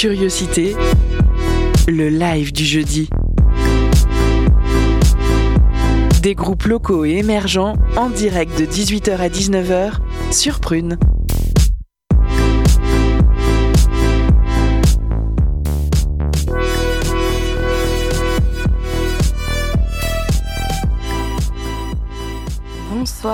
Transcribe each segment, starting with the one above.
Curiosité, le live du jeudi. Des groupes locaux et émergents en direct de 18h à 19h sur Prune.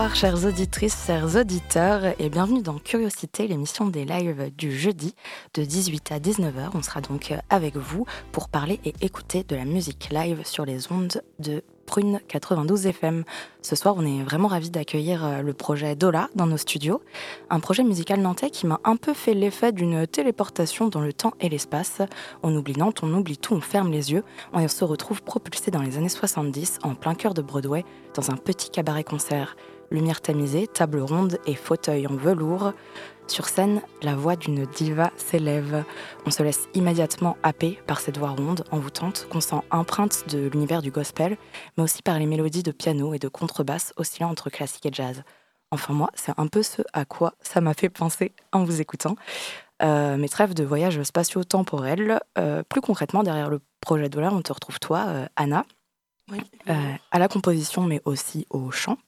Bonsoir chères auditrices, chers auditeurs et bienvenue dans Curiosité, l'émission des lives du jeudi de 18 à 19h. On sera donc avec vous pour parler et écouter de la musique live sur les ondes de Prune 92 FM. Ce soir, on est vraiment ravis d'accueillir euh, le projet Dola dans nos studios, un projet musical nantais qui m'a un peu fait l'effet d'une téléportation dans le temps et l'espace. On oublie Nantes, on oublie tout, on ferme les yeux, on se retrouve propulsé dans les années 70 en plein cœur de Broadway dans un petit cabaret-concert. Lumière tamisée, table ronde et fauteuil en velours. Sur scène, la voix d'une diva s'élève. On se laisse immédiatement happer par cette voix ronde, envoûtante, qu'on sent empreinte de l'univers du gospel, mais aussi par les mélodies de piano et de contrebasse oscillant entre classique et jazz. Enfin moi, c'est un peu ce à quoi ça m'a fait penser en vous écoutant. Euh, mes trêves de voyage spatio-temporel. Euh, plus concrètement, derrière le projet Dollar, on te retrouve toi, euh, Anna, à la composition, mais aussi au chant.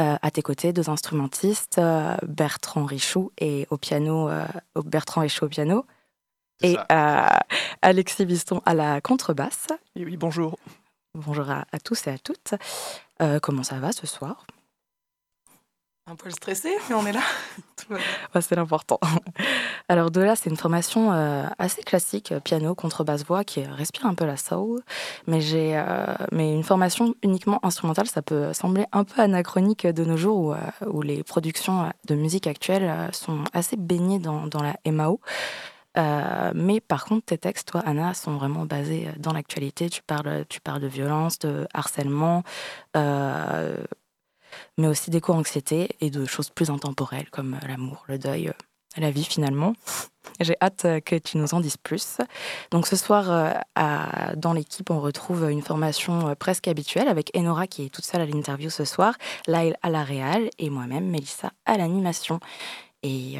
Euh, à tes côtés, deux instrumentistes, euh, Bertrand Richoux et au piano, euh, Bertrand Richoux au piano, et Alexis Biston à la contrebasse. Oui, bonjour. Bonjour à, à, tous et à toutes. comment ça va ce soir? Un peu stressé, mais on est là. c'est l'important. Alors de là, c'est une formation euh, assez classique, piano, contrebasse, voix, qui respire un peu la soul. Mais j'ai, euh, mais une formation uniquement instrumentale, ça peut sembler un peu anachronique de nos jours, où, euh, où les productions de musique actuelles sont assez baignées dans, dans la MAO. mais par contre, tes textes, toi, Anna, sont vraiment basés dans l'actualité. Tu parles, tu parles de violence, de harcèlement, mais aussi d'éco-anxiété et de choses plus intemporelles comme euh, l'amour, le deuil, euh, la vie finalement. J'ai hâte euh, que tu nous en dises plus. Donc ce soir, dans l'équipe, on retrouve une formation presque habituelle avec Enora qui est toute seule à l'interview ce soir, Lyle à la réal et moi-même, Melissa, à l'animation. Et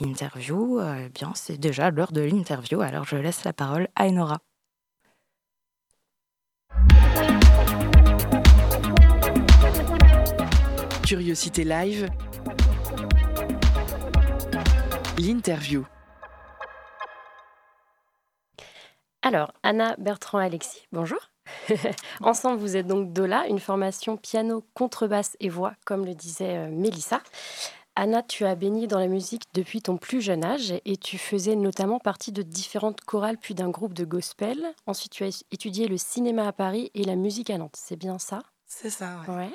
l'interview, bien, c'est déjà l'heure de l'interview, alors je laisse la parole à Enora. Curiosité Live, l'interview. Alors, Anna, Bertrand, Alexis, bonjour. Ensemble, vous êtes donc Dola, une formation piano, contrebasse et voix, comme le disait euh, Mélissa. Anna, tu as baigné dans la musique depuis ton plus jeune âge et tu faisais notamment partie de différentes chorales puis d'un groupe de gospel. Ensuite, tu as étudié le cinéma à Paris et la musique à Nantes. C'est bien ça? C'est ça, ouais.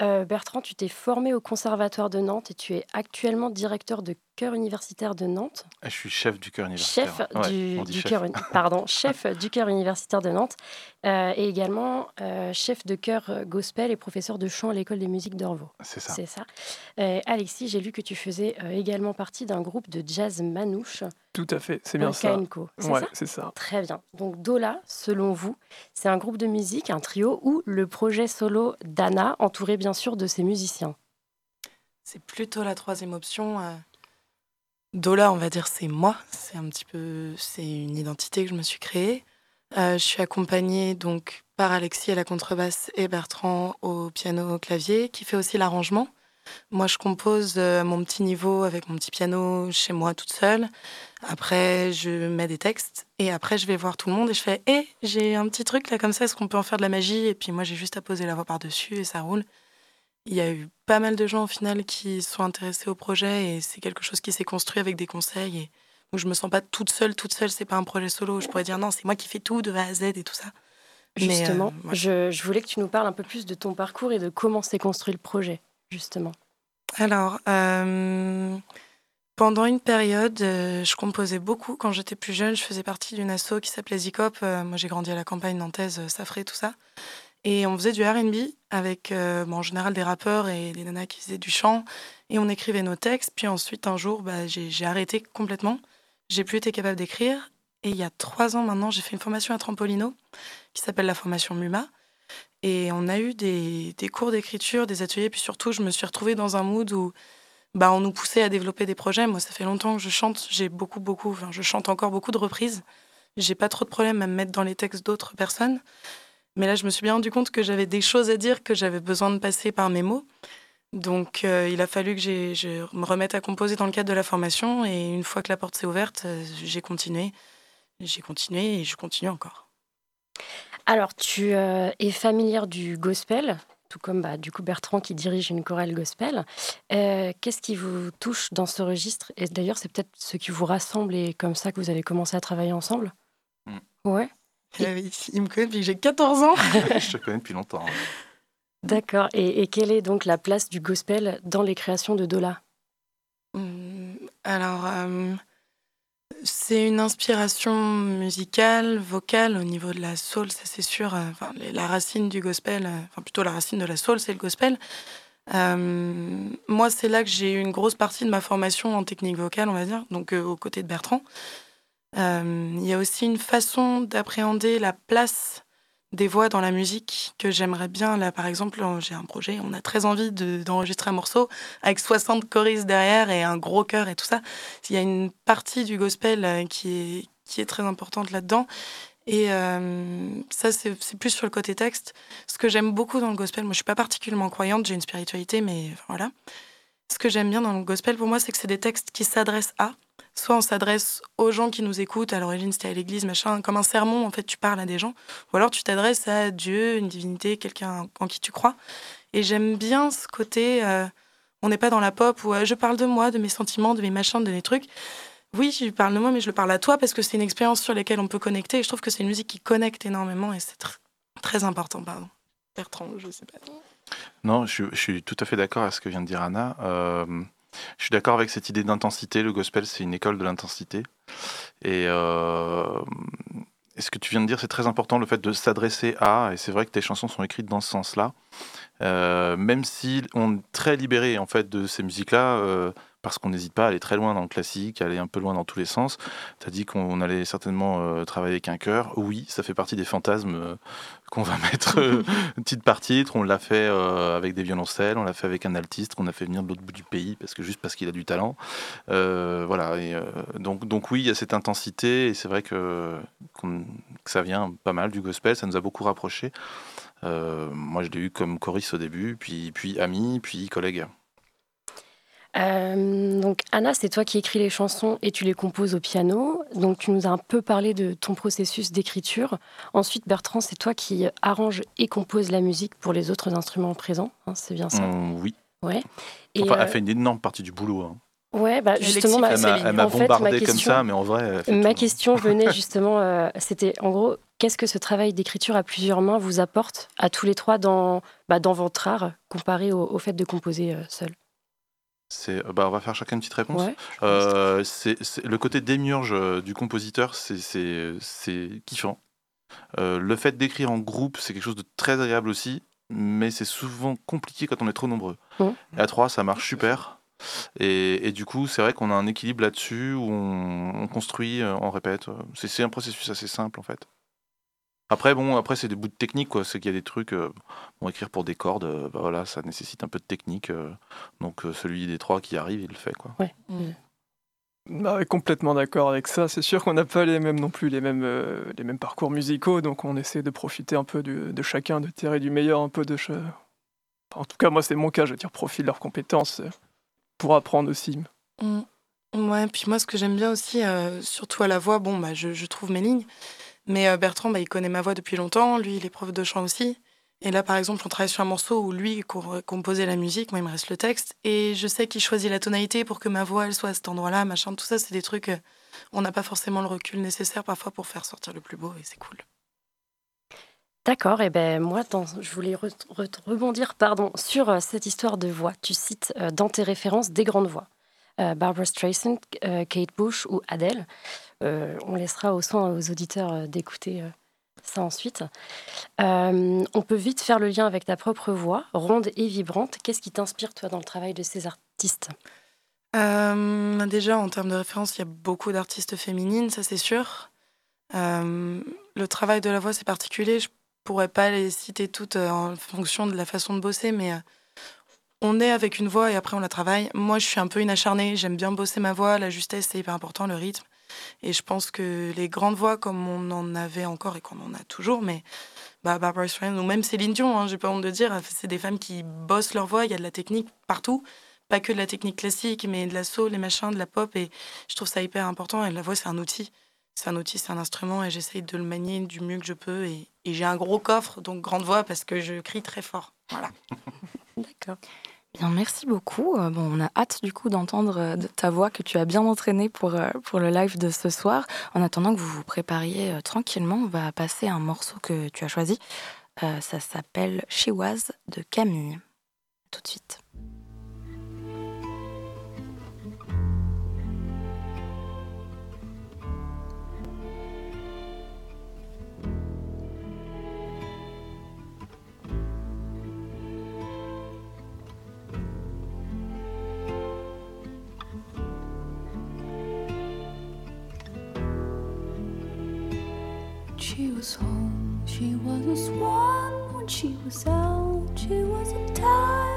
Euh, Bertrand, tu t'es formé au Conservatoire de Nantes et tu es actuellement directeur de chœur universitaire de Nantes. Ah, je suis chef du chœur universitaire. Chef du, chef. pardon, chef du chœur universitaire de Nantes euh, et également euh, chef de chœur gospel et professeur de chant à l'école des musiques d'Orvaux. C'est ça. C'est ça. Alexis, j'ai lu que tu faisais également partie d'un groupe de jazz manouche. Tout à fait, c'est bien ça. C'est ouais, c'est ça. Très bien. Donc Dola, selon vous, c'est un groupe de musique, un trio ou le projet solo d'Anna entouré bien sûr de ses musiciens? C'est plutôt la troisième option. Dola, on va dire, c'est moi. C'est un petit peu, c'est une identité que je me suis créée. Euh, je suis accompagnée donc par Alexis à la contrebasse et Bertrand au piano au clavier, qui fait aussi l'arrangement. Moi, je compose euh, mon petit niveau avec mon petit piano chez moi toute seule. Après, je mets des textes et après, je vais voir tout le monde et je fais Hé, eh, j'ai un petit truc là comme ça, est-ce qu'on peut en faire de la magie? Et puis moi, j'ai juste à poser la voix par-dessus et ça roule. Il y a eu pas mal de gens au final qui sont intéressés au projet et c'est quelque chose qui s'est construit avec des conseils. Et donc je me sens pas toute seule, toute seule, c'est pas un projet solo. Je pourrais dire non, c'est moi qui fais tout de A à Z et tout ça. Justement, euh, je, voulais que tu nous parles un peu plus de ton parcours et de comment s'est construit le projet, justement. Alors, euh, pendant une période, euh, je composais beaucoup. Quand j'étais plus jeune, je faisais partie d'une asso qui s'appelait Zicop. moi, j'ai grandi à la campagne nantaise, Safré, tout ça. Et on faisait du RB avec euh, en général des rappeurs et des nanas qui faisaient du chant. Et on écrivait nos textes. Puis ensuite, un jour, bah, j'ai arrêté complètement. J'ai plus été capable d'écrire. Et il y a trois ans maintenant, j'ai fait une formation à Trampolino qui s'appelle la formation MUMA. Et on a eu des, des cours d'écriture, des ateliers. Puis surtout, je me suis retrouvée dans un mood où bah, on nous poussait à développer des projets. Moi, ça fait longtemps que je chante. J'ai beaucoup, beaucoup, enfin, je chante encore beaucoup de reprises. J'ai pas trop de problème à me mettre dans les textes d'autres personnes. Mais là, je me suis bien rendu compte que j'avais des choses à dire, que j'avais besoin de passer par mes mots. Donc, euh, il a fallu que je me remette à composer dans le cadre de la formation. Et une fois que la porte s'est ouverte, euh, j'ai continué. J'ai continué et je continue encore. Alors, tu euh, es familière du gospel tout comme bah, du coup Bertrand qui dirige une chorale gospel. Euh, qu'est-ce qui vous touche dans ce registre? Et d'ailleurs, c'est peut-être ce qui vous rassemble et comme ça que vous avez commencé à travailler ensemble? Mm. Ouais. Eh il me connaît depuis que j'ai 14 ans. Je te connais depuis longtemps. D'accord. Et, quelle est donc la place du gospel dans les créations de Dola? Mm, Alors, euh, c'est une inspiration musicale, vocale au niveau de la soul, ça c'est sûr. Euh, enfin, la racine du gospel, euh, enfin plutôt la racine de la soul, c'est le gospel. Euh, moi, c'est là que j'ai eu une grosse partie de ma formation en technique vocale, on va dire, donc aux côtés de Bertrand. Il y a aussi une façon d'appréhender la place des voix dans la musique que j'aimerais bien. Là, par exemple, j'ai un projet, on a très envie d'enregistrer un morceau avec 60 choristes derrière et un gros chœur et tout ça. Il y a une partie du gospel euh, qui est, très importante là-dedans. Et euh, ça, c'est plus sur le côté texte. Ce que j'aime beaucoup dans le gospel, moi je suis pas particulièrement croyante, j'ai une spiritualité, mais voilà. Ce que j'aime bien dans le gospel, pour moi, c'est que c'est des textes qui s'adressent à, soit on s'adresse aux gens qui nous écoutent, à l'origine c'était à l'église, machin, comme un sermon, en fait tu parles à des gens, ou alors tu t'adresses à Dieu, une divinité, quelqu'un en qui tu crois. Et j'aime bien ce côté, euh, on n'est pas dans la pop où euh, je parle de moi, de mes sentiments, de mes machins, de mes trucs. Oui, je parle de moi, mais je le parle à toi parce que c'est une expérience sur laquelle on peut connecter. Et je trouve que c'est une musique qui connecte énormément et c'est très important. Pardon. Bertrand, je sais pas. Non, je, suis tout à fait d'accord avec ce que vient de dire Anna. Euh, je suis d'accord avec cette idée d'intensité. Le gospel, c'est une école de l'intensité. Et, euh, ce que tu viens de dire, c'est très important, le fait de s'adresser à, et c'est vrai que tes chansons sont écrites dans ce sens-là. Euh, même si on est très libéré en fait de ces musiques-là, euh, parce qu'on n'hésite pas à aller très loin dans le classique, à aller un peu loin dans tous les sens. Tu as dit qu'on allait certainement euh, travailler avec un chœur. Oui, ça fait partie des fantasmes euh, qu'on va mettre euh, titre par titre. On l'a fait avec des violoncelles, on l'a fait avec un altiste qu'on a fait venir de l'autre bout du pays, parce que juste parce qu'il a du talent. voilà. Et, donc, donc oui, il y a cette intensité, et c'est vrai que, que, ça vient pas mal du gospel, ça nous a beaucoup rapprochés. moi, je l'ai eu comme choriste au début, puis, puis ami, puis collègue. Euh, donc Anna, c'est toi qui écris les chansons et tu les composes au piano. Donc tu nous as un peu parlé de ton processus d'écriture. Ensuite, Bertrand, c'est toi qui arrange et compose la musique pour les autres instruments présents. Hein, c'est bien ça mmh, Oui. Ouais. Et enfin, elle euh, fait une énorme partie du boulot. Hein. Ouais, bah justement, ma, elle m'a bombardé comme ça, mais en vrai. Ma question venait justement, euh, c'était en gros, qu'est-ce que ce travail d'écriture à plusieurs mains vous apporte à tous les trois dans, bah, dans votre art comparé au, fait de composer seul? C'est, bah, on va faire chacun une petite réponse. Euh, c'est, le côté démiurge euh, du compositeur, c'est, c'est, kiffant. Euh, le fait d'écrire en groupe, c'est quelque chose de très agréable aussi, mais c'est souvent compliqué quand on est trop nombreux. Et à trois, ça marche super. Et, du coup, c'est vrai qu'on a un équilibre là-dessus où on, on construit, on répète. C'est, un processus assez simple en fait. Après, bon, après c'est des bouts de technique, quoi. C'est qu'il y a des trucs, euh, bon, écrire pour des cordes, euh, bah, voilà, ça nécessite un peu de technique. Euh, donc celui des trois qui arrive, il le fait, quoi. Ouais. Mm. Bah, complètement d'accord avec ça. C'est sûr qu'on n'a pas les mêmes non plus les mêmes les mêmes parcours musicaux, donc on essaie de profiter un peu de chacun, de tirer du meilleur un peu de. en tout cas, moi c'est mon cas. Je tire profit de leurs compétences pour apprendre aussi. Mm. Ouais, puis moi ce que j'aime bien aussi, surtout à la voix, bon bah je, je trouve mes lignes. Mais euh, Bertrand, bah, il connaît ma voix depuis longtemps. Lui, il est prof de chant aussi. Et là, par exemple, on travaille sur un morceau où lui composait la musique, moi, il me reste le texte. Et je sais qu'il choisit la tonalité pour que ma voix, elle soit à cet endroit-là, machin. Tout ça, c'est des trucs, euh, on n'a pas forcément le recul nécessaire parfois pour faire sortir le plus beau, et c'est cool. D'accord, et ben moi, je voulais rebondir pardon, sur euh, cette histoire de voix. Tu cites dans tes références des grandes voix. Barbara Streisand, Kate Bush ou Adele. Euh, on laissera au soin aux auditeurs euh, d'écouter euh, ça ensuite. on peut vite faire le lien avec ta propre voix, ronde et vibrante. Qu'est-ce qui t'inspire, toi, dans le travail de ces artistes? Déjà, en termes de référence, il y a beaucoup d'artistes féminines, ça c'est sûr. le travail de la voix, c'est particulier. Je pourrais pas les citer toutes en fonction de la façon de bosser, mais on est avec une voix et après on la travaille. Moi, je suis un peu une acharnée. J'aime bien bosser ma voix. La justesse, c'est hyper important, le rythme. Et je pense que les grandes voix, comme on en avait encore et qu'on en a toujours, mais bah, Barbara Streisand ou même Céline Dion, hein, j'ai pas honte de dire, c'est des femmes qui bossent leur voix. Il y a de la technique partout. Pas que de la technique classique, mais de la soul, les machins, de la pop. Et je trouve ça hyper important. Et la voix, c'est un outil. C'est un outil, c'est un instrument. Et j'essaye de le manier du mieux que je peux. Et, et j'ai un gros coffre, donc grande voix, parce que je crie très fort. Voilà. D'accord. Merci beaucoup. Euh, on a hâte du coup d'entendre euh, ta voix que tu as bien entraînée pour, euh, pour le live de ce soir. En attendant que vous vous prépariez tranquillement, on va passer un morceau que tu as choisi. ça s'appelle She de Camille. tout de suite. Was home. She was a swan when she was out. She was a tiger,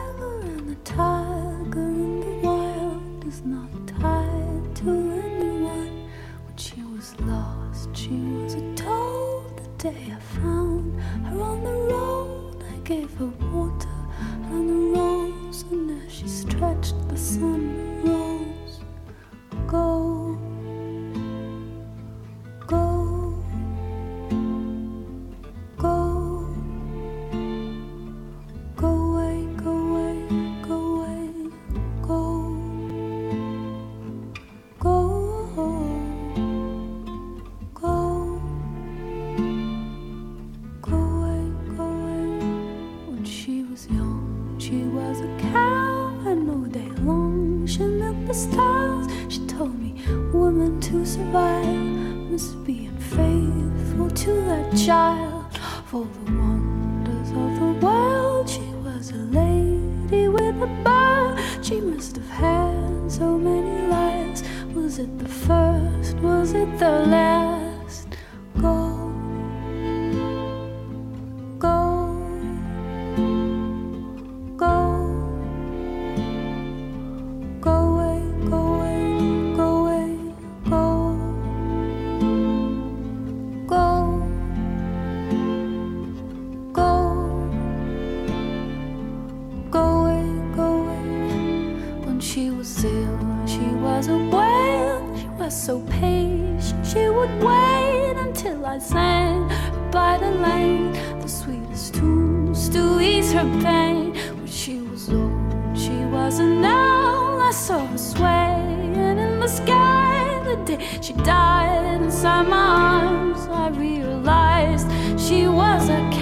She was still, she was a whale. she was so patient. She would wait until I sang by the lane, the sweetest tunes to ease her pain. When she was old, she wasn't now. I saw her swaying in the sky the day she died inside my arms. I realized she was a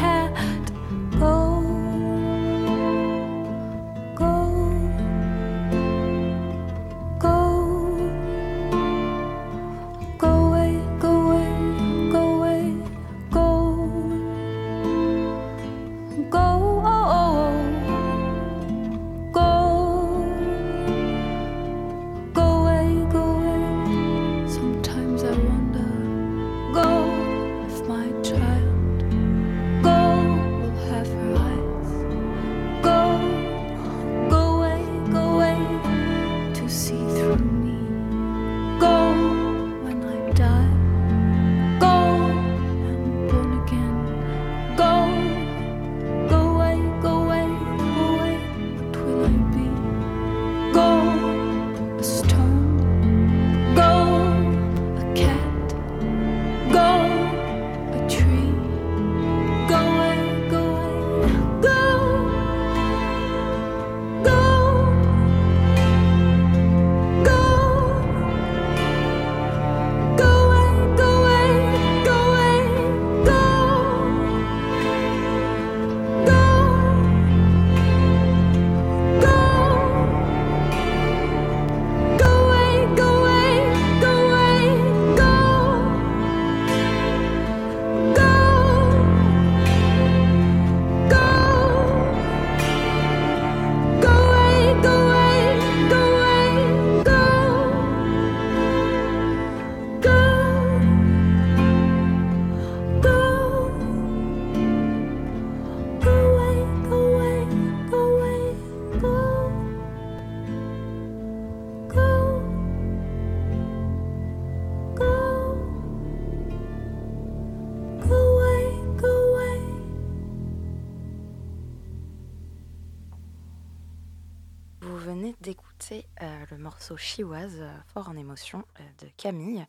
morceau Chioise, euh, fort en émotion, euh, de Camille.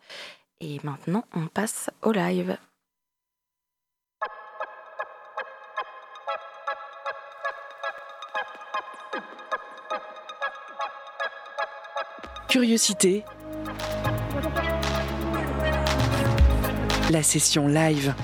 Et maintenant, on passe au live. Curiosité. La session live.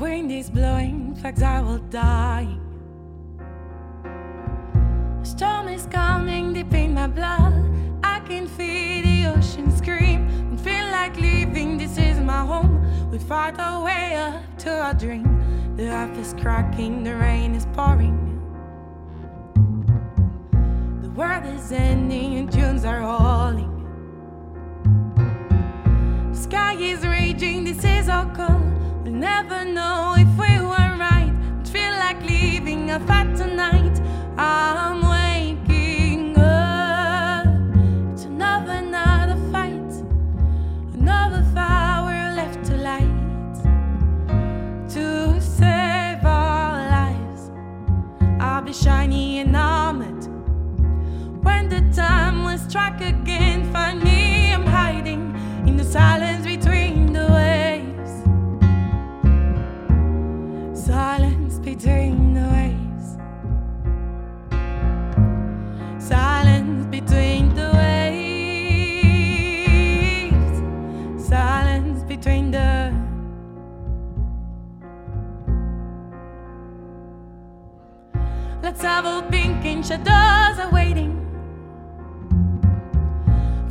Wind is blowing, flags are all dying. A storm is coming deep in my blood. I can feel the ocean scream. Don't feel like leaving, this is my home. We fight our way up to our dream. The earth is cracking, the rain is pouring. The world is ending and tunes are The sky is raging, this is our call. Never know if we were right. Feel like leaving a fight tonight. I'm waking up. It's another, another fight. Another fire left to light. To save our lives. I'll be shiny and armored. When the time will strike again, find me, Have a pink and shadows are waiting.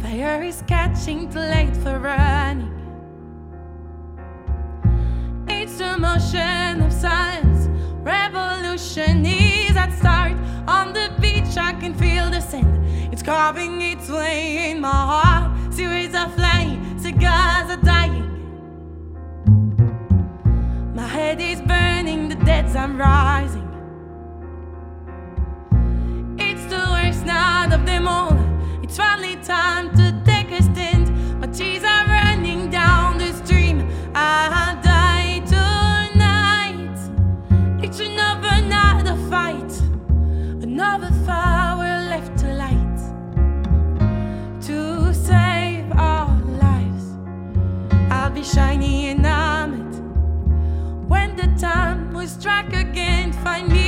Fire is catching, too late for running. It's the motion of silence. Revolution is at start. On the beach, I can feel the sand. It's carving its way in my heart. Series of flying, cigars are dying. My head is burning, the deads I'm rising. Of them all. It's finally time to take a stand. My tears are running down the stream. I die tonight. It's another night of fight, another fire left to light to save our lives. I'll be shiny and armored when the time will strike again. Find me,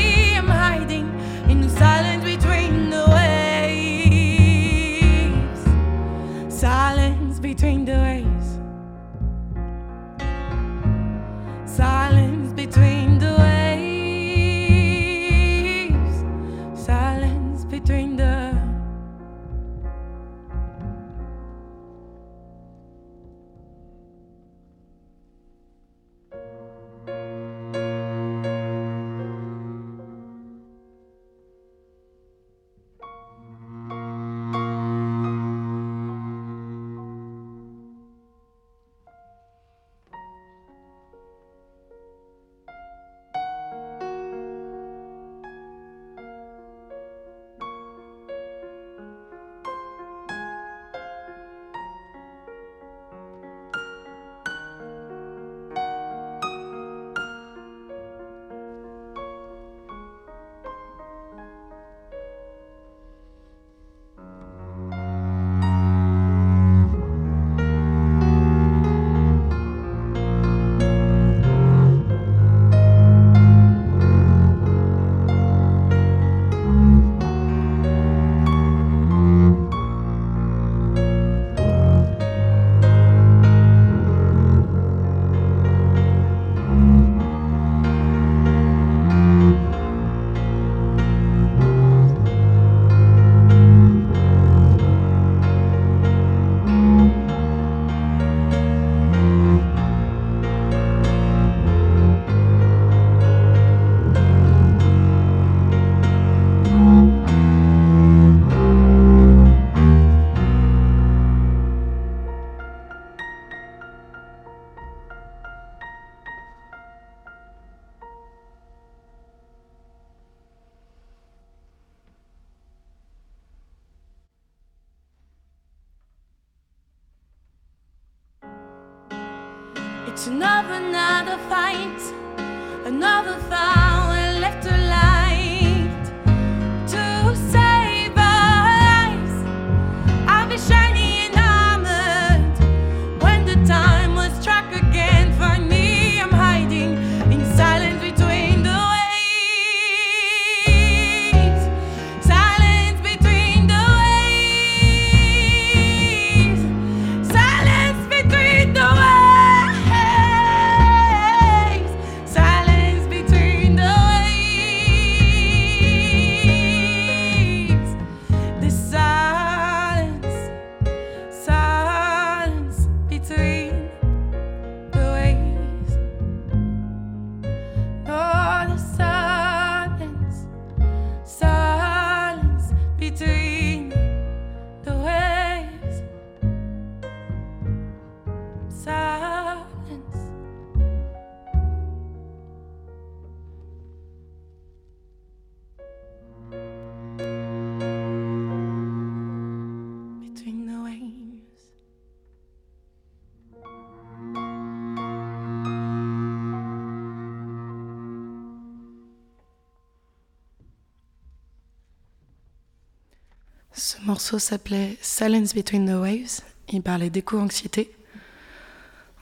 Ce morceau s'appelait Silence Between the Waves. Il parlait d'éco-anxiété.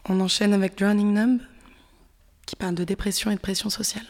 On enchaîne avec Drowning Numb, qui parle de dépression et de pression sociale.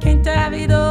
Quem te ha habido.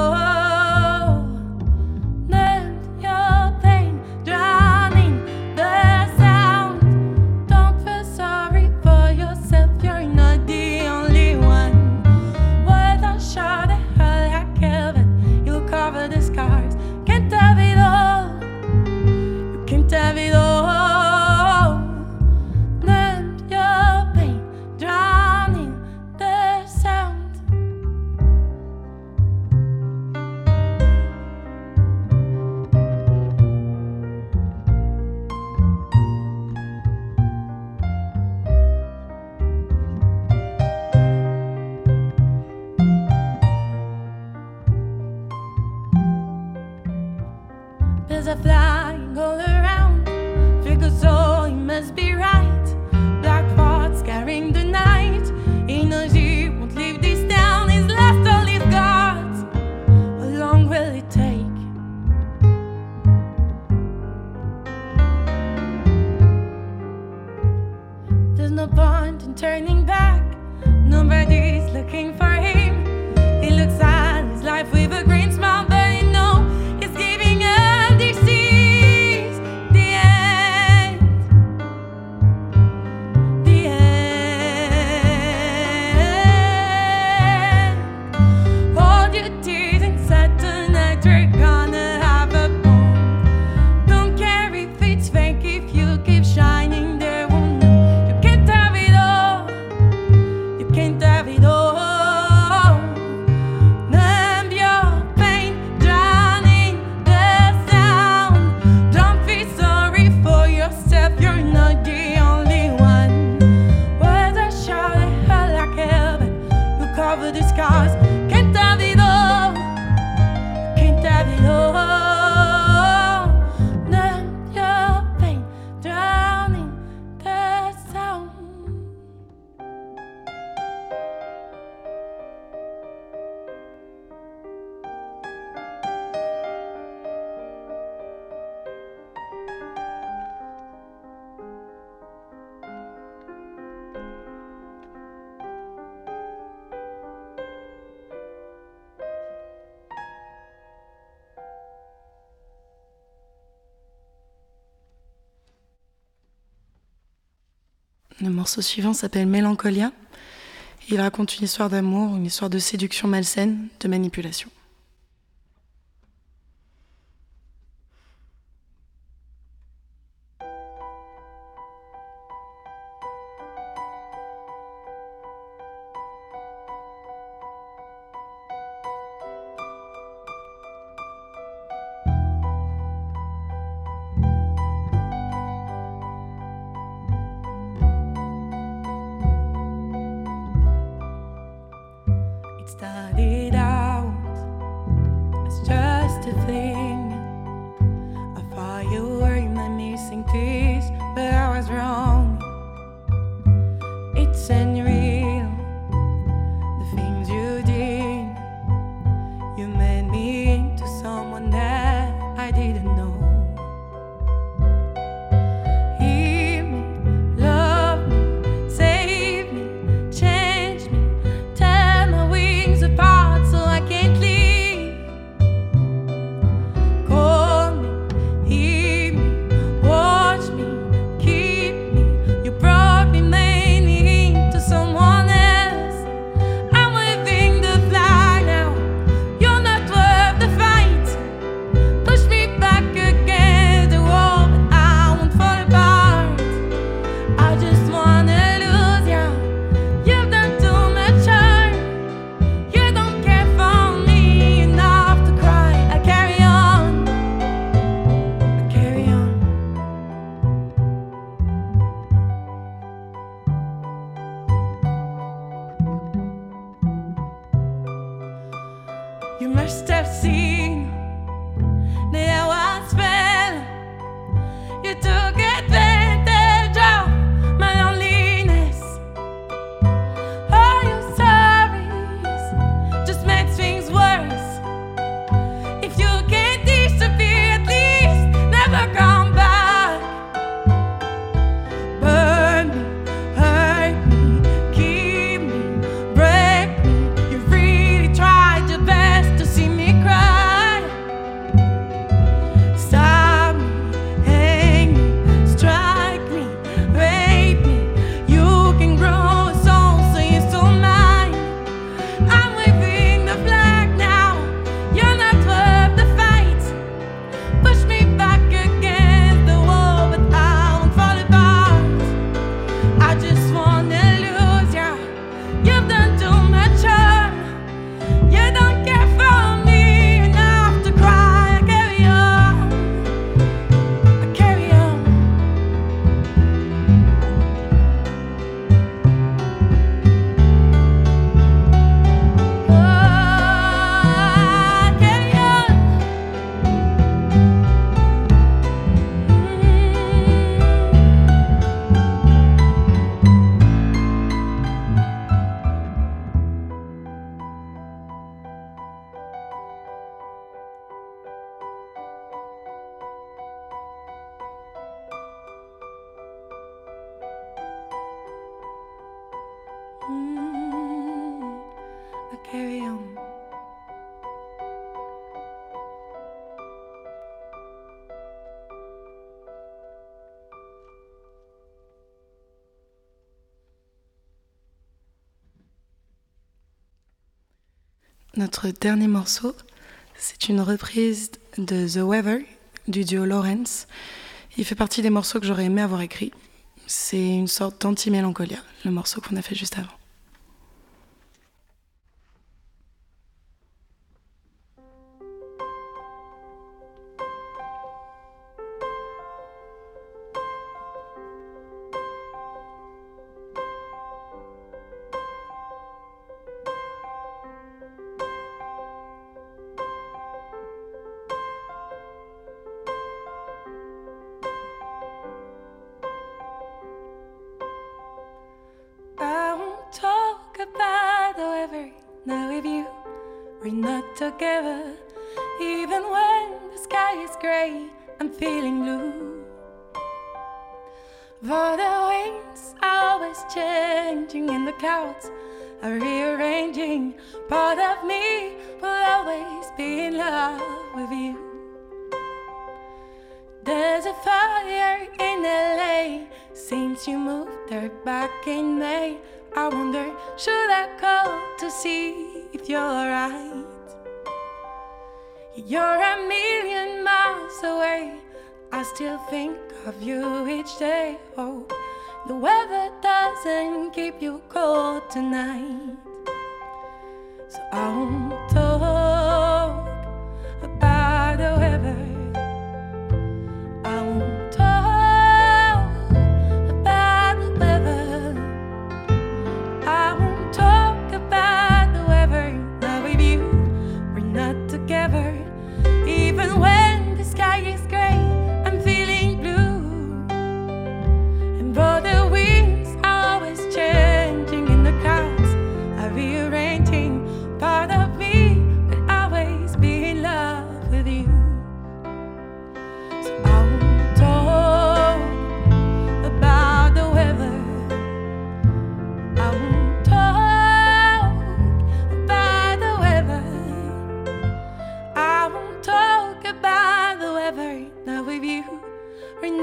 Le morceau suivant s'appelle Mélancolia. Il raconte une histoire d'amour, une histoire de séduction malsaine, de manipulation. Notre dernier morceau, c'est une reprise de The Weather du duo Lawrence. Il fait partie des morceaux que j'aurais aimé avoir écrits. C'est une sorte d'anti-mélancolia, le morceau qu'on a fait juste avant. Even when the sky is grey, I'm feeling blue. For the winds are always changing, and the clouds are rearranging. Part of me will always be in love with you. There's a fire in LA since you moved there back in May. I wonder, should I call to see if you're alright? You're a million miles away. I still think of you each day. Oh, the weather doesn't keep you cold tonight. So I won't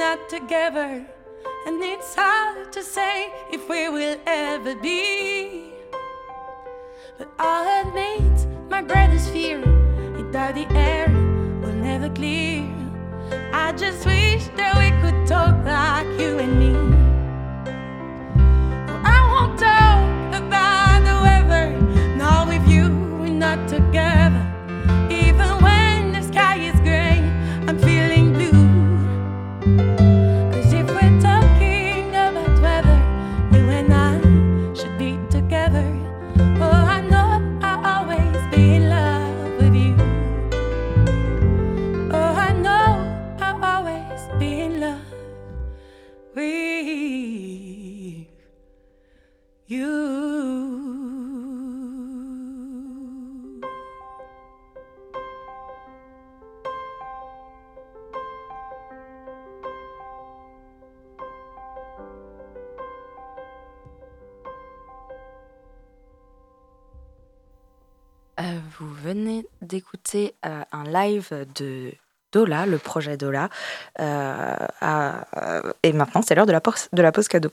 not together. And it's hard to say if we will ever be. But I'll admit my brother's fear is that the air will never clear. I just wish that we could talk like you and me. I won't talk about the weather. Not with you, we're not together. D'écouter euh, un live de Dola, le projet Dola. euh, euh, et maintenant, c'est l'heure de, la de la pause cadeau.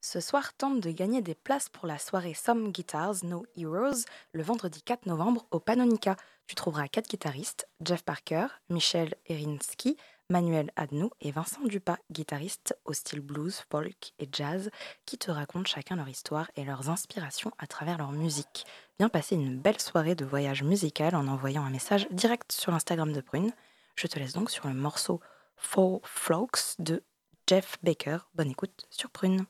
Ce soir, tente de gagner des places pour la soirée Some Guitars, No Heroes, le vendredi 4 novembre au Panonica. Tu trouveras quatre guitaristes, Jeff Parker, Michel Erinski, Manuel Adnou et Vincent Dupas, guitaristes au style blues, folk et jazz, qui te racontent chacun leur histoire et leurs inspirations à travers leur musique. Viens passer une belle soirée de voyage musical en envoyant un message direct sur l'Instagram de Prune. Je te laisse donc sur le morceau Four Flokes de Jeff Baker. Bonne écoute sur Prune.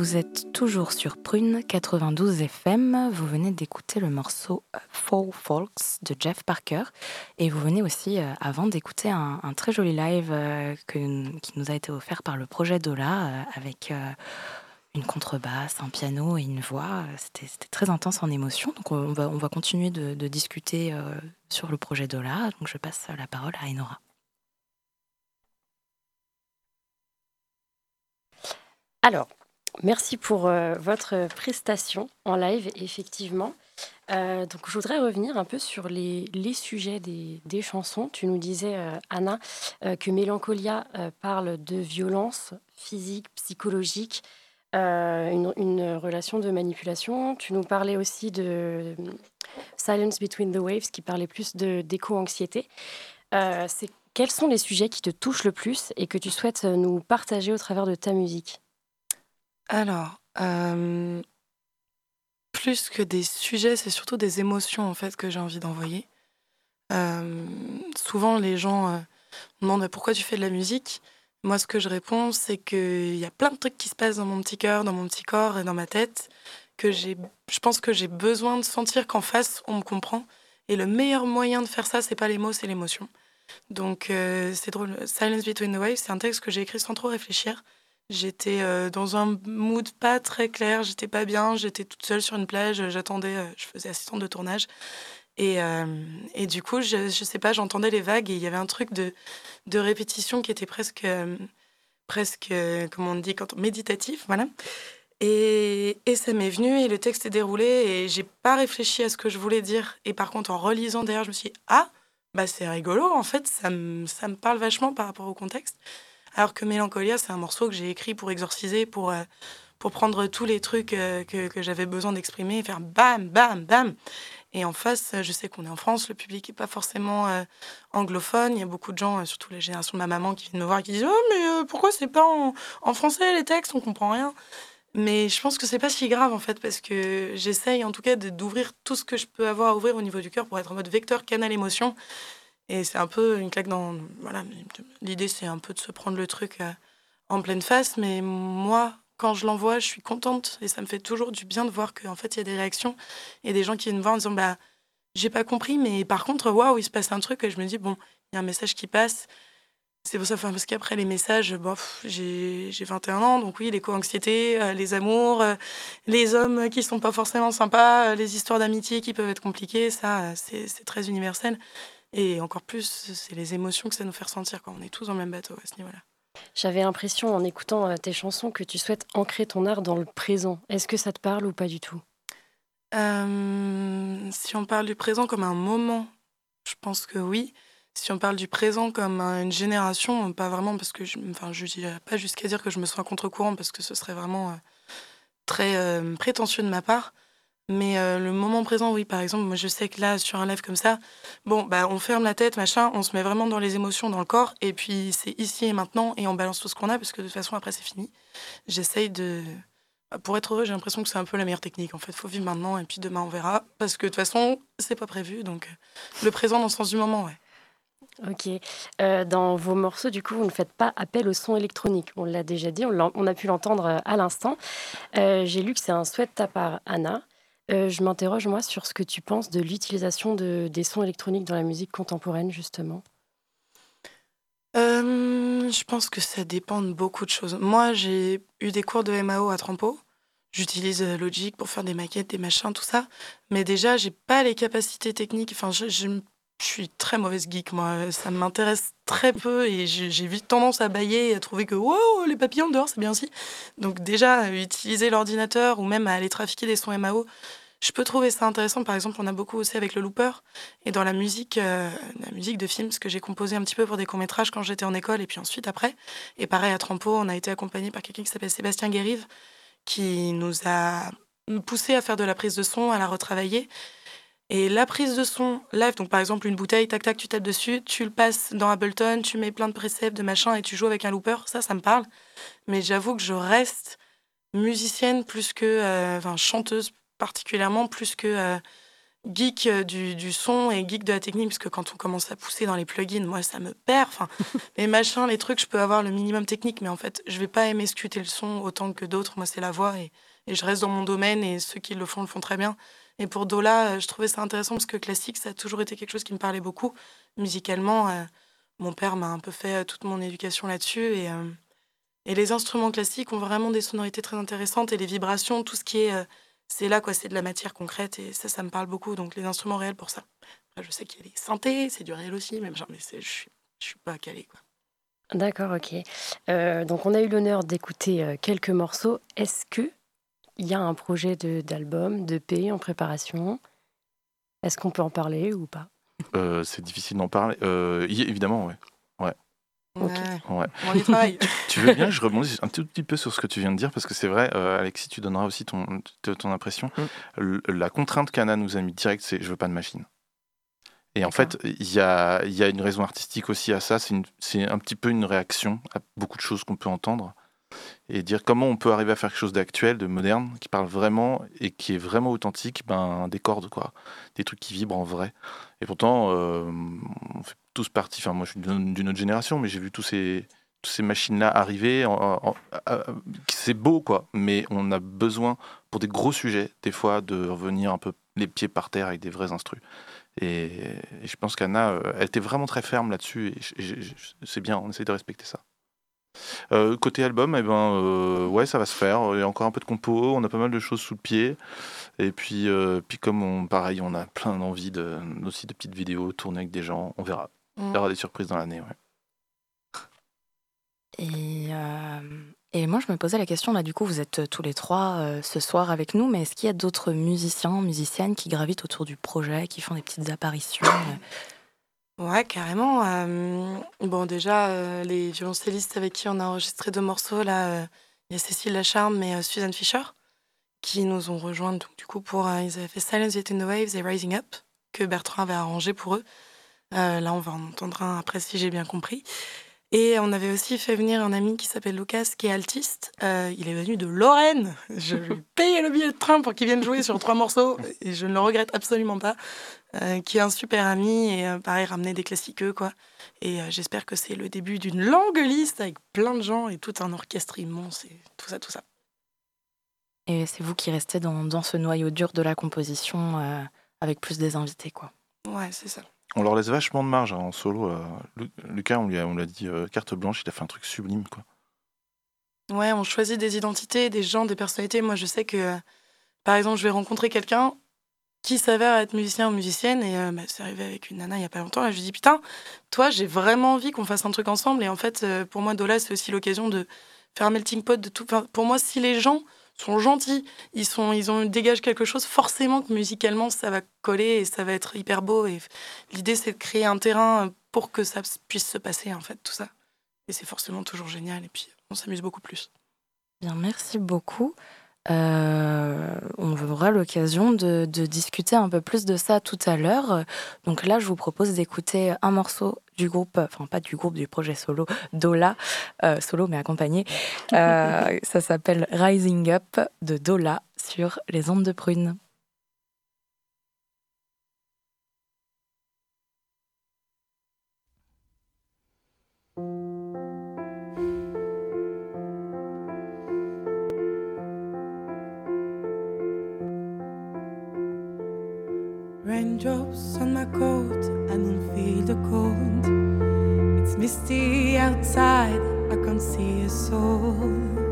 Vous êtes toujours sur Prune 92 FM. Vous venez d'écouter le morceau euh, Four Folks de Jeff Parker. Et vous venez aussi, euh, avant, d'écouter un, très joli live euh, que- qui nous a été offert par le projet Dola avec une contrebasse, un piano et une voix. C'était très intense en émotion. Donc on va, on va continuer de, de discuter sur le projet Dola. Donc je passe la parole à Enora. Alors, merci pour euh, votre prestation en live, effectivement. Euh, donc, je voudrais revenir un peu sur les, les sujets des, des chansons. Tu nous disais, euh, Anna, que Mélancolia parle de violence physique, psychologique, une, une relation de manipulation. Tu nous parlais aussi de Silence Between the Waves, qui parlait plus d'éco-anxiété. Quels sont les sujets qui te touchent le plus et que tu souhaites nous partager au travers de ta musique? Alors, euh, plus que des sujets, c'est surtout des émotions en fait que j'ai envie d'envoyer. Euh, souvent, les gens euh, me demandent pourquoi tu fais de la musique? Moi, ce que je réponds, c'est qu'il y a plein de trucs qui se passent dans mon petit cœur, dans mon petit corps et dans ma tête, que j'ai, je pense que j'ai besoin de sentir qu'en face, on me comprend. Et le meilleur moyen de faire ça, c'est pas les mots, c'est l'émotion. Donc, c'est drôle. Silence Between the Waves, c'est un texte que j'ai écrit sans trop réfléchir. J'étais euh, dans un mood pas très clair, j'étais pas bien, j'étais toute seule sur une plage, j'attendais, euh, je faisais assistante de tournage. Et, euh, et du coup, je, je sais pas, j'entendais les vagues et il y avait un truc de, de répétition qui était presque, presque comment on dit, quand, méditatif, voilà. Et, et ça m'est venu et le texte est déroulé et j'ai pas réfléchi à ce que je voulais dire. Et par contre, en relisant derrière, je me suis dit, ah, bah c'est rigolo, en fait, ça me parle vachement par rapport au contexte. Alors que Mélancolia, c'est un morceau que j'ai écrit pour exorciser, pour, euh, pour prendre tous les trucs euh, que, j'avais besoin d'exprimer et faire bam, bam, bam. Et en face, euh, je sais qu'on est en France, le public n'est pas forcément anglophone. Il y a beaucoup de gens, surtout la génération de ma maman, qui viennent me voir et qui disent Oh, mais pourquoi c'est pas en, en français les textes? On comprend rien. Mais je pense que c'est pas si grave en fait, parce que j'essaye en tout cas d'ouvrir tout ce que je peux avoir à ouvrir au niveau du cœur pour être en mode vecteur, canal émotion. Et c'est un peu une claque dans. Voilà, l'idée c'est un peu de se prendre le truc euh, en pleine face, mais moi, quand je l'envoie, je suis contente et ça me fait toujours du bien de voir qu'en fait il y a des réactions et des gens qui viennent me voir en disant Bah, j'ai pas compris, mais par contre, waouh, il se passe un truc et je me dis Bon, il y a un message qui passe. C'est pour ça, parce qu'après les messages, bon, j'ai j'ai 21 ans, donc oui, l'éco-anxiété, euh, les amours, euh, les hommes qui sont pas forcément sympas, les histoires d'amitié qui peuvent être compliquées, ça, c'est très universel. Et encore plus, c'est les émotions que ça nous fait ressentir quand on est tous dans le même bateau à ce niveau-là. J'avais l'impression, en écoutant euh, tes chansons, que tu souhaites ancrer ton art dans le présent. Est-ce que ça te parle ou pas du tout? Euh, si on parle du présent comme un moment, je pense que oui. Si on parle du présent comme un- une génération, pas vraiment, parce que je enfin, je dirais pas jusqu'à dire que je me sens à contre-courant, parce que ce serait vraiment euh, très euh, prétentieux de ma part. Mais euh, le moment présent, oui, par exemple, moi je sais que là, sur un live comme ça, bon, bah, on ferme la tête, machin, on se met vraiment dans les émotions, dans le corps, et puis c'est ici et maintenant, et on balance tout ce qu'on a, parce que de toute façon, après, c'est fini. J'essaye de. Pour être heureux, j'ai l'impression que c'est un peu la meilleure technique. En fait, faut vivre maintenant, et puis demain, on verra, parce que de toute façon, c'est pas prévu, donc euh, le présent dans le sens du moment, ouais. Ok. Euh, dans vos morceaux, du coup, vous ne faites pas appel au son électronique. On l'a déjà dit, on, a pu l'entendre à l'instant. J'ai lu que c'est un souhait de ta part, Anna. Euh, je m'interroge, moi, sur ce que tu penses de l'utilisation de, des sons électroniques dans la musique contemporaine, justement. Euh, je pense que ça dépend de beaucoup de choses. Moi, j'ai eu des cours de MAO à Trampo. J'utilise euh, Logic pour faire des maquettes, des machins, tout ça. Mais déjà, j'ai pas les capacités techniques. Enfin, je, suis très mauvaise geek, moi. Ça m'intéresse très peu et j'ai vite tendance à bailler et à trouver que les papillons dehors, c'est bien aussi. Donc, déjà, utiliser l'ordinateur ou même à aller trafiquer des sons MAO, je peux trouver ça intéressant. Par exemple, on a beaucoup aussi avec le looper. Et dans la musique, euh, la musique de film, ce que j'ai composé un petit peu pour des courts-métrages quand j'étais en école et puis ensuite après. Et pareil, à Trampo, on a été accompagné par quelqu'un qui s'appelle Sébastien Guérive, qui nous a poussé à faire de la prise de son, à la retravailler. Et la prise de son live, donc par exemple une bouteille, tac tac, tu tapes dessus, tu le passes dans Ableton, tu mets plein de préceptes, de machin et tu joues avec un looper, ça, ça me parle. Mais j'avoue que je reste musicienne plus que, euh, enfin chanteuse particulièrement, plus que euh, geek euh, du, du son et geek de la technique, parce que quand on commence à pousser dans les plugins, moi, ça me perd. Enfin, les machins, les trucs, je peux avoir le minimum technique, mais en fait, je vais pas aimer scuter le son autant que d'autres. Moi, c'est la voix et, et je reste dans mon domaine et ceux qui le font, le font très bien. Et pour Dola, euh, je trouvais ça intéressant parce que classique, ça a toujours été quelque chose qui me parlait beaucoup. Musicalement, euh, mon père m'a un peu fait toute mon éducation là-dessus. Et, euh, et les instruments classiques ont vraiment des sonorités très intéressantes et les vibrations, tout ce qui est. euh, c'est là, quoi, c'est de la matière concrète et ça, ça me parle beaucoup. Donc les instruments réels pour ça. Après, je sais qu'il y a les synthés, c'est du réel aussi, même genre, mais c'est- je suis, je suis pas calée, quoi. D'accord, ok. Euh, donc on a eu l'honneur d'écouter euh, quelques morceaux. Est-ce que il y a un projet de- d'album, de P en préparation? Est-ce qu'on peut en parler ou pas? Euh, c'est difficile d'en parler. Euh, y- évidemment, ouais. Ok. Ouais, ouais. on y travaille. Tu veux bien que je rebondisse un tout petit peu sur ce que tu viens de dire? Parce que c'est vrai, euh, Alexis, tu donneras aussi ton, impression. Mm. La contrainte qu'Anna nous a mis direct, c'est je veux pas de machine. Et en fait, il y a, il y a une raison artistique aussi à ça. C'est un petit peu une réaction à beaucoup de choses qu'on peut entendre et dire comment on peut arriver à faire quelque chose d'actuel, de moderne, qui parle vraiment et qui est vraiment authentique, ben, des cordes, quoi. Des trucs qui vibrent en vrai. Et pourtant, euh, on fait tous partie, enfin moi je suis d'une autre génération, mais j'ai vu tous ces, toutes ces machines-là arriver. c'est beau, quoi, mais on a besoin, pour des gros sujets, des fois, de revenir un peu les pieds par terre avec des vrais instrus. Et, je pense qu'Anna, euh, elle était vraiment très ferme là-dessus, et c'est bien, on essaie de respecter ça. Euh, côté album, eh ben, euh, ouais, ça va se faire. Il y a encore un peu de compo, on a pas mal de choses sous le pied. Et puis, puis comme on, pareil, on a plein d'envie de, aussi de petites vidéos tournées avec des gens, on verra. Il y aura des surprises dans l'année. Ouais. Et, euh, et moi, je me posais la question, là, du coup, vous êtes euh, tous les trois euh, ce soir avec nous, mais est-ce qu'il y a d'autres musiciens, musiciennes qui gravitent autour du projet, qui font des petites apparitions euh? Ouais, carrément. euh, bon, déjà, euh, les violoncellistes avec qui on a enregistré deux morceaux, là, euh, il y a Cécile Lacharme et euh, Suzanne Fisher, qui nous ont rejoints, donc, du coup, pour. euh, ils avaient fait Silence It in the Waves et Rising Up, que Bertrand avait arrangé pour eux. Euh, là, on va en entendre un après, si j'ai bien compris. Et on avait aussi fait venir un ami qui s'appelle Lucas, qui est altiste. Euh, il est venu de Lorraine. Je lui ai payé le billet de train pour qu'il vienne jouer sur trois morceaux, et je ne le regrette absolument pas. Euh, qui est un super ami et euh, pareil ramener des classiqueux quoi. Et j'espère que c'est le début d'une longue liste avec plein de gens et tout un orchestre immense et tout ça tout ça. Et c'est vous qui restez dans, dans ce noyau dur de la composition avec plus des invités, quoi. Ouais c'est ça. On leur laisse vachement de marge hein, en solo. euh. Lu- Lucas, on lui a, dit euh, carte blanche, il a fait un truc sublime. Quoi. Ouais on choisit des identités, des gens, des personnalités. Moi je sais que par exemple je vais rencontrer quelqu'un qui s'avère être musicien ou musicienne et euh, bah, c'est arrivé avec une nana il y a pas longtemps et je lui dis putain toi j'ai vraiment envie qu'on fasse un truc ensemble et en fait pour moi Dola c'est aussi l'occasion de faire un melting pot de tout enfin, pour moi si les gens sont gentils ils sont ils ont ils dégagent quelque chose. Forcément que musicalement ça va coller et ça va être hyper beau. Et l'idée c'est de créer un terrain euh, pour que ça puisse se passer en fait tout ça. Et c'est forcément toujours génial. Et puis on s'amuse beaucoup plus. Bien, merci beaucoup. Euh, on aura l'occasion de, discuter un peu plus de ça tout à l'heure. Donc là, je vous propose d'écouter un morceau du groupe, enfin pas du groupe, du projet solo, Dola, euh, solo mais accompagné. Euh, ça s'appelle Rising Up de Dola sur les ondes de prune. Raindrops on my coat, I don't feel the cold. It's misty outside, I can't see a soul.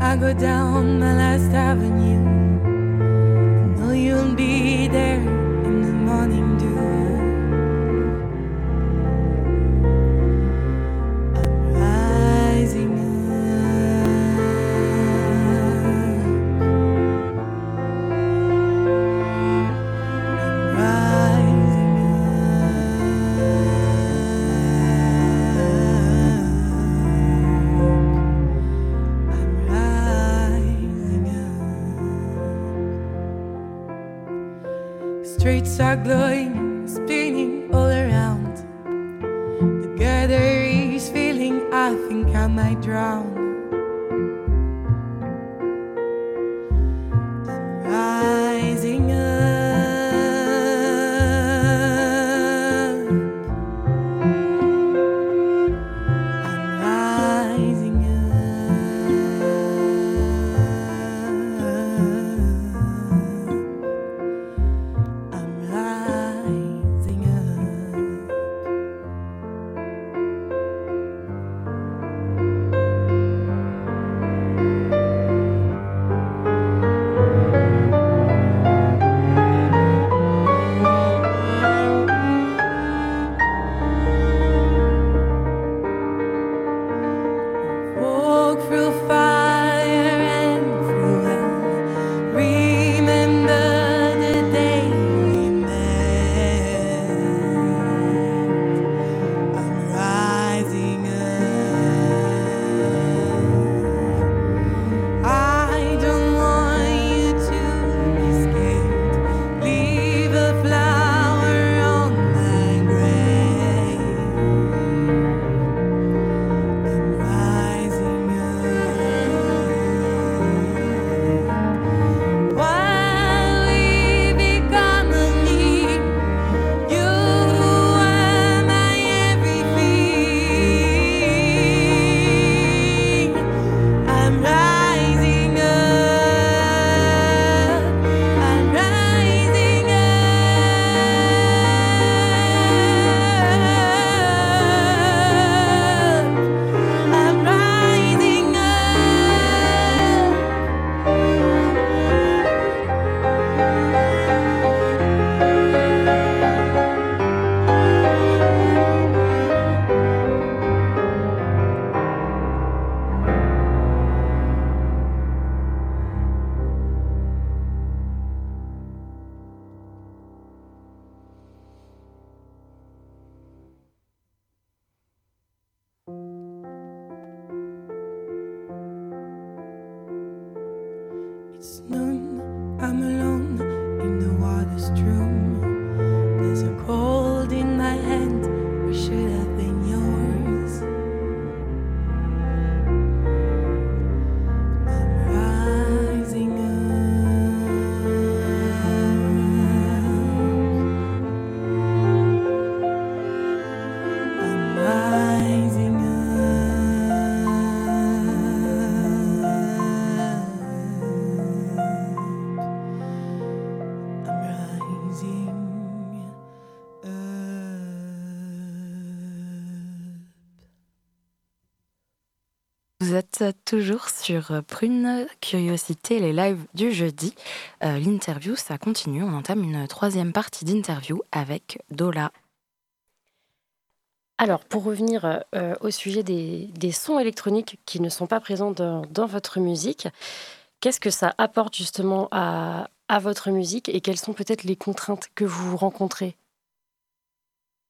I go down my last avenue. Vous êtes toujours sur Prune Curiosité, les lives du jeudi. Euh, L'interview, ça continue. On entame une troisième partie d'interview avec Dola. Alors, pour revenir euh, au sujet des, sons électroniques qui ne sont pas présents dans, votre musique, qu'est-ce que ça apporte justement à votre musique et quelles sont peut-être les contraintes que vous rencontrez?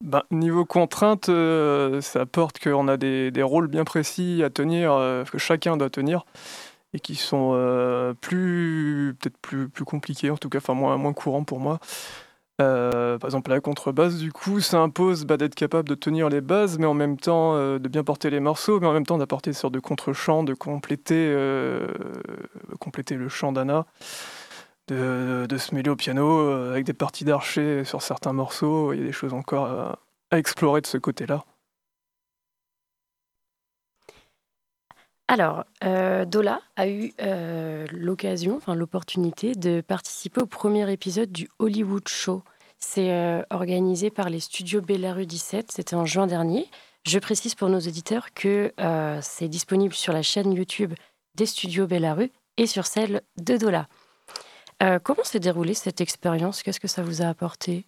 Ben, niveau contrainte, euh, ça apporte qu'on a des, des rôles bien précis à tenir, euh, que chacun doit tenir, et qui sont euh, plus peut-être plus, plus compliqués, en tout cas, enfin moins, moins courants pour moi. Par exemple, la contrebasse, du coup, ça impose bah, d'être capable de tenir les bases, mais en même temps de bien porter les morceaux, mais en même temps d'apporter une sorte de contre-chant, de compléter, compléter le chant d'Anna, de, se mêler au piano euh, avec des parties d'archer sur certains morceaux. Il y a des choses encore à, à explorer de ce côté-là. Alors, euh, Dola a eu euh, l'occasion, enfin l'opportunité de participer au premier épisode du Hollywood Show. C'est euh, organisé par les studios Belarus 17, c'était en juin dernier. Je précise pour nos auditeurs que euh, c'est disponible sur la chaîne YouTube des studios Belarus et sur celle de Dola. Euh, comment s'est déroulée cette expérience? Qu'est-ce que ça vous a apporté?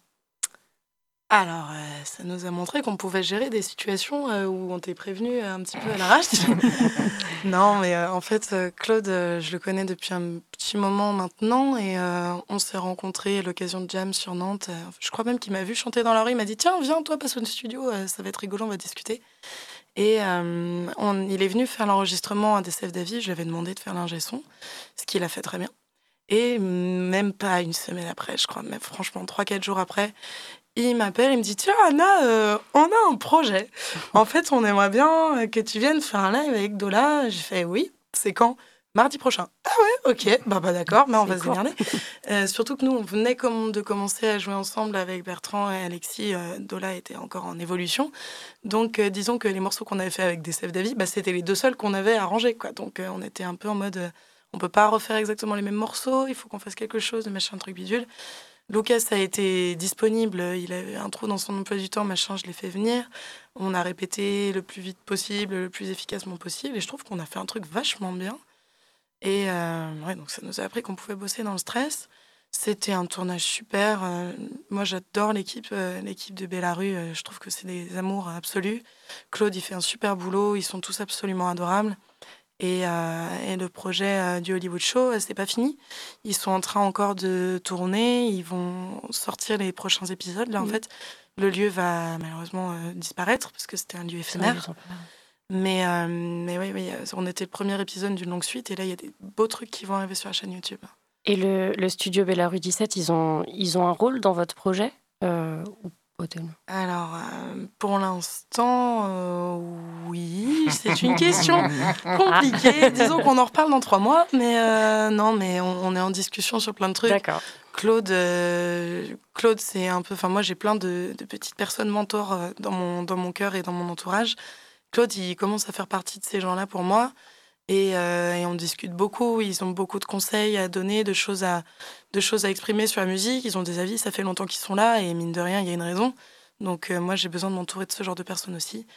Alors, euh, ça nous a montré qu'on pouvait gérer des situations euh, où on t'est prévenu un petit peu à l'arrache. non, mais euh, en fait, Claude, je le connais depuis un petit moment maintenant et on s'est rencontrés à l'occasion de Jam sur Nantes. Je crois même qu'il m'a vu chanter dans la rue. Il m'a dit Tiens, viens, toi, passe au studio, ça va être rigolo, on va discuter. Et on- il est venu faire l'enregistrement à DCF Davy. Je lui avais demandé de faire l'ingé son, ce qu'il a fait très bien. Et même pas une semaine après, je crois, mais franchement, 3-4 jours après, il m'appelle, il me dit Tiens, Anna, euh, on a un projet. En fait, on aimerait bien que tu viennes faire un live avec Dola. J'ai fait Oui, c'est quand? Mardi prochain. Ah ouais, ok, bah, bah d'accord, bah, on va se démerder. Euh, surtout que nous, on venait comme de commencer à jouer ensemble avec Bertrand et Alexis. Euh, Dola était encore en évolution. Donc, euh, disons que les morceaux qu'on avait fait avec DCF Davy, bah, c'était les deux seuls qu'on avait arrangés. Quoi. Donc, on était un peu en mode on peut pas refaire exactement les mêmes morceaux, il faut qu'on fasse quelque chose, machin, truc bidule. Lucas a été disponible, il avait un trou dans son emploi du temps, machin, je l'ai fait venir. On a répété le plus vite possible, le plus efficacement possible, et je trouve qu'on a fait un truc vachement bien. Et euh, ouais, donc ça nous a appris qu'on pouvait bosser dans le stress. C'était un tournage super. Euh, moi, j'adore l'équipe, euh, l'équipe de Bellarue. je trouve que c'est des amours absolus. Claude, il fait un super boulot. Ils sont tous absolument adorables. Et, et le projet du Hollywood Show, c'est pas fini. Ils sont en train encore de tourner. Ils vont sortir les prochains épisodes. Là, en fait, le lieu va malheureusement disparaître parce que c'était un lieu éphémère. Mais, euh, mais oui, oui, on était le premier épisode d'une longue suite et là, il y a des beaux trucs qui vont arriver sur la chaîne YouTube. Et le, le studio Rue 17, ils ont, ils ont un rôle dans votre projet euh, Alors, euh, pour l'instant, oui, c'est une question compliquée. Disons qu'on en reparle dans trois mois, mais non, mais on, est en discussion sur plein de trucs. D'accord. Claude, Claude c'est un peu. Enfin, moi, j'ai plein de, de, petites personnes mentors dans mon, dans mon cœur et dans mon entourage. Claude, il commence à faire partie de ces gens-là pour moi. Euh, et, on discute beaucoup. Ils ont beaucoup de conseils à donner, de choses à, de choses à exprimer sur la musique. Ils ont des avis. Ça fait longtemps qu'ils sont là. Et mine de rien, il y a une raison. Donc, euh, moi, j'ai besoin de m'entourer de ce genre de personnes aussi.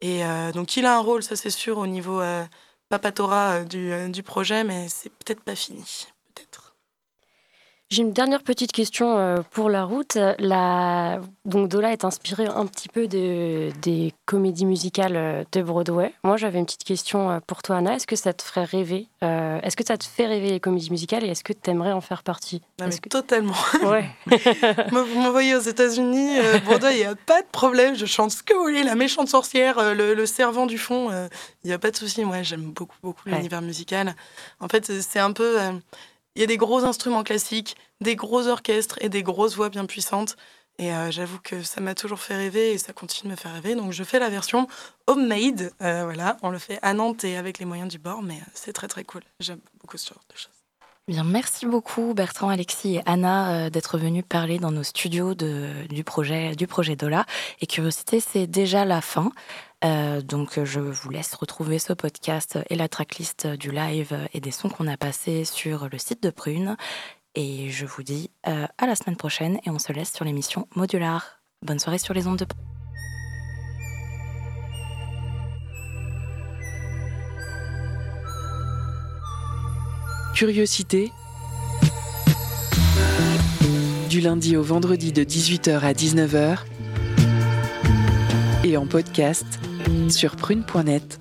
Et euh, donc, il a un rôle, ça c'est sûr, au niveau papatora du, du projet. Mais c'est peut-être pas fini. J'ai une dernière petite question euh, pour la route. La... Donc Dola est inspiré un petit peu de, des comédies musicales euh, de Broadway. Moi, j'avais une petite question euh, pour toi, Anna. Est-ce que ça te ferait rêver Est-ce que ça te fait rêver les comédies musicales et est-ce que tu aimerais en faire partie? Que... Totalement. Ouais. vous m'envoyez aux États-Unis, Broadway, il n'y a pas de problème. Je chante ce que vous voulez, la méchante sorcière, le, servant du fond. Il n'y a pas de souci. Moi, j'aime beaucoup, beaucoup l'univers musical. En fait, c'est un peu il y a des gros instruments classiques, des gros orchestres et des grosses voix bien puissantes. Et euh, j'avoue que ça m'a toujours fait rêver et ça continue de me faire rêver. Donc je fais la version homemade. Euh, voilà, on le fait à Nantes et avec les moyens du bord, mais c'est très très cool. J'aime beaucoup ce genre de choses. Bien, merci beaucoup Bertrand, Alexis et Anna euh, d'être venus parler dans nos studios du projet du projet Dola. Et Curiosité, c'est déjà la fin. Euh, donc je vous laisse retrouver ce podcast et la tracklist du live et des sons qu'on a passés sur le site de Prune. Et je vous dis euh, à la semaine prochaine et on se laisse sur l'émission Modular. Bonne soirée sur les ondes de Curiosité. Du lundi au vendredi de 18h à 19h. Et en podcast sur prune.net.